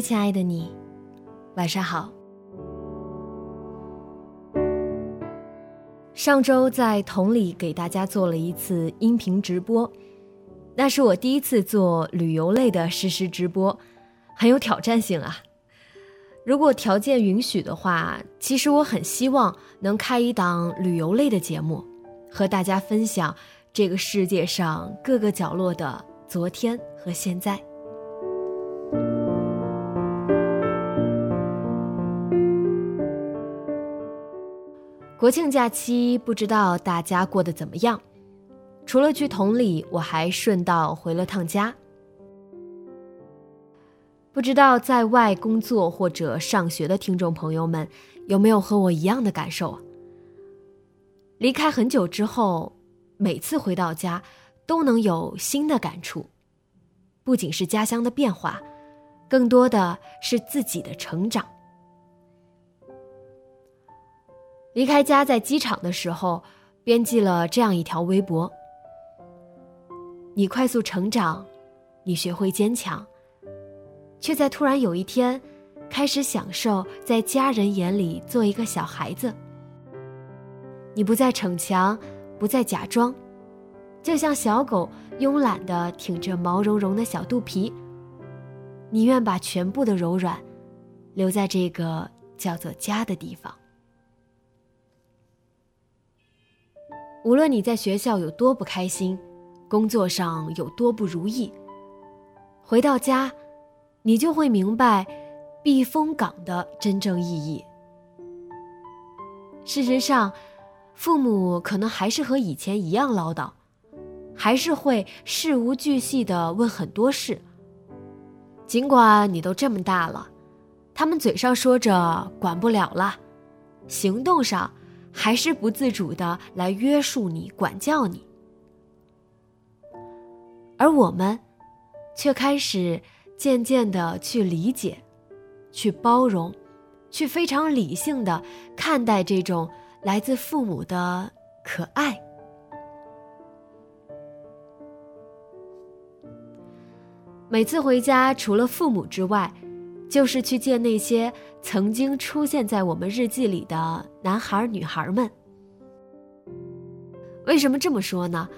亲爱的你，晚上好。上周在同里给大家做了一次音频直播，那是我第一次做旅游类的实时直播，很有挑战性啊。如果条件允许的话，其实我很希望能开一档旅游类的节目，和大家分享这个世界上各个角落的昨天和现在。国庆假期，不知道大家过得怎么样？除了去同里，我还顺道回了趟家。不知道在外工作或者上学的听众朋友们，有没有和我一样的感受？离开很久之后，每次回到家，都能有新的感触。不仅是家乡的变化，更多的是自己的成长。离开家，在机场的时候，编辑了这样一条微博：“你快速成长，你学会坚强，却在突然有一天，开始享受在家人眼里做一个小孩子。你不再逞强，不再假装，就像小狗慵懒的挺着毛茸茸的小肚皮，你愿把全部的柔软，留在这个叫做家的地方。”无论你在学校有多不开心，工作上有多不如意，回到家，你就会明白避风港的真正意义。事实上，父母可能还是和以前一样唠叨，还是会事无巨细的问很多事。尽管你都这么大了，他们嘴上说着管不了了，行动上。还是不自主的来约束你、管教你，而我们，却开始渐渐的去理解、去包容、去非常理性的看待这种来自父母的可爱。每次回家，除了父母之外，就是去见那些曾经出现在我们日记里的男孩女孩们。为什么这么说呢？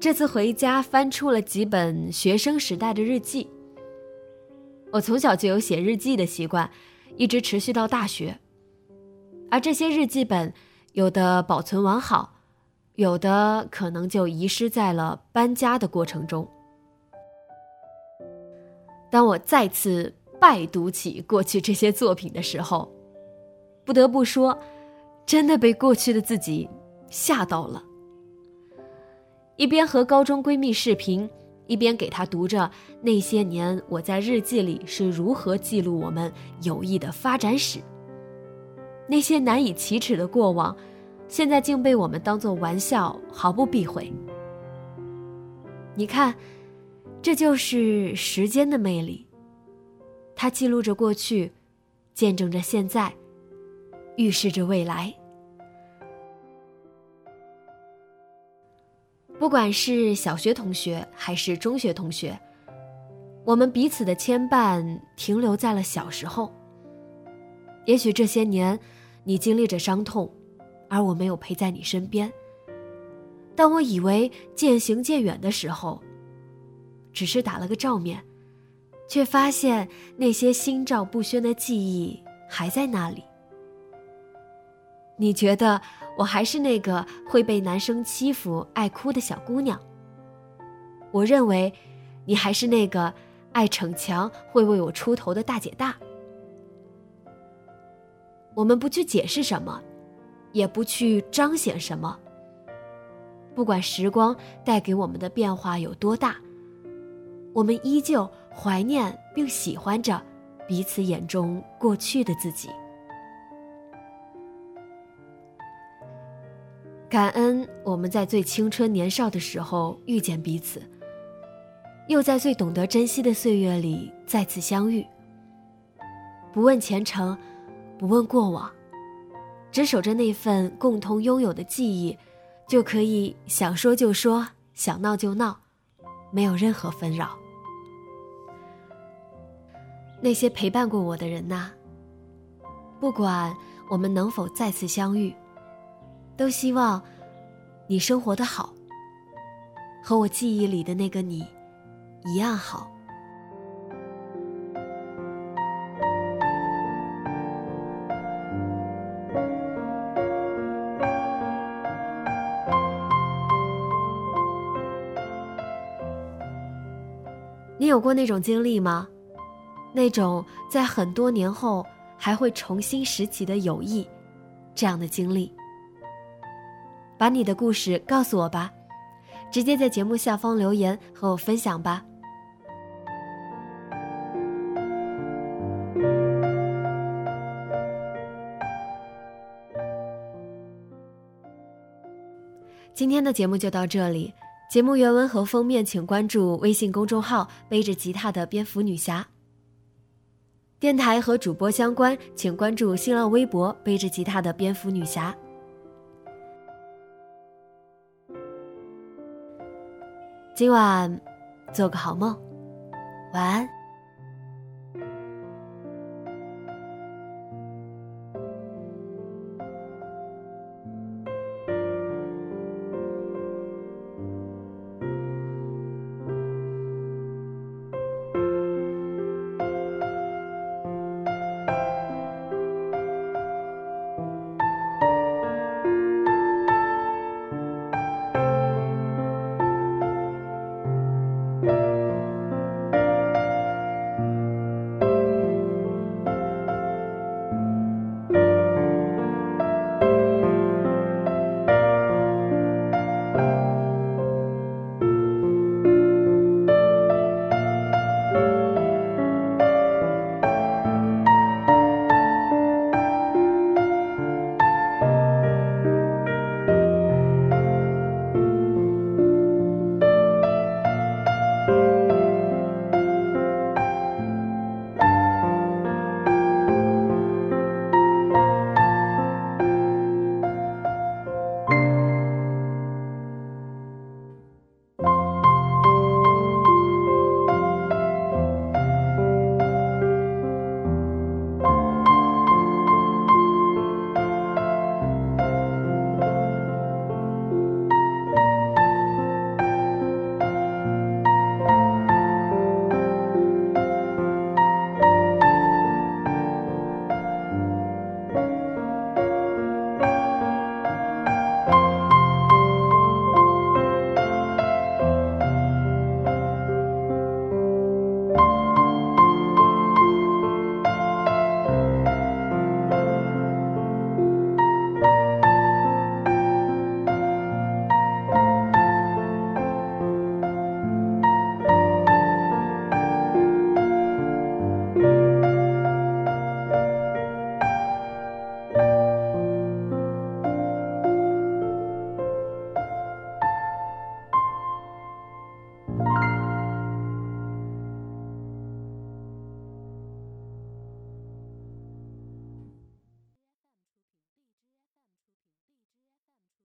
这次回家翻出了几本学生时代的日记。我从小就有写日记的习惯，一直持续到大学。而这些日记本，有的保存完好，有的可能就遗失在了搬家的过程中。当我再次拜读起过去这些作品的时候，不得不说，真的被过去的自己吓到了。一边和高中闺蜜视频，一边给她读着那些年我在日记里是如何记录我们友谊的发展史。那些难以启齿的过往，现在竟被我们当作玩笑，毫不避讳。你看。这就是时间的魅力。它记录着过去，见证着现在，预示着未来。不管是小学同学还是中学同学，我们彼此的牵绊停留在了小时候。也许这些年，你经历着伤痛，而我没有陪在你身边。当我以为渐行渐远的时候，只是打了个照面，却发现那些心照不宣的记忆还在那里。你觉得我还是那个会被男生欺负、爱哭的小姑娘？我认为，你还是那个爱逞强、会为我出头的大姐大。我们不去解释什么，也不去彰显什么。不管时光带给我们的变化有多大，我们依旧怀念并喜欢着彼此眼中过去的自己。感恩我们在最青春年少的时候遇见彼此，又在最懂得珍惜的岁月里再次相遇。不问前程，不问过往，只守着那份共同拥有的记忆。就可以想说就说，想闹就闹，没有任何纷扰。那些陪伴过我的人呐，不管我们能否再次相遇，都希望你生活的好，和我记忆里的那个你一样好。你有过那种经历吗？那种在很多年后还会重新拾起的友谊，这样的经历。把你的故事告诉我吧，直接在节目下方留言和我分享吧。今天的节目就到这里。节目原文和封面，请关注微信公众号“背着吉他的蝙蝠女侠”。电台和主播相关，请关注新浪微博“背着吉他的蝙蝠女侠”。今晚做个好梦，晚安。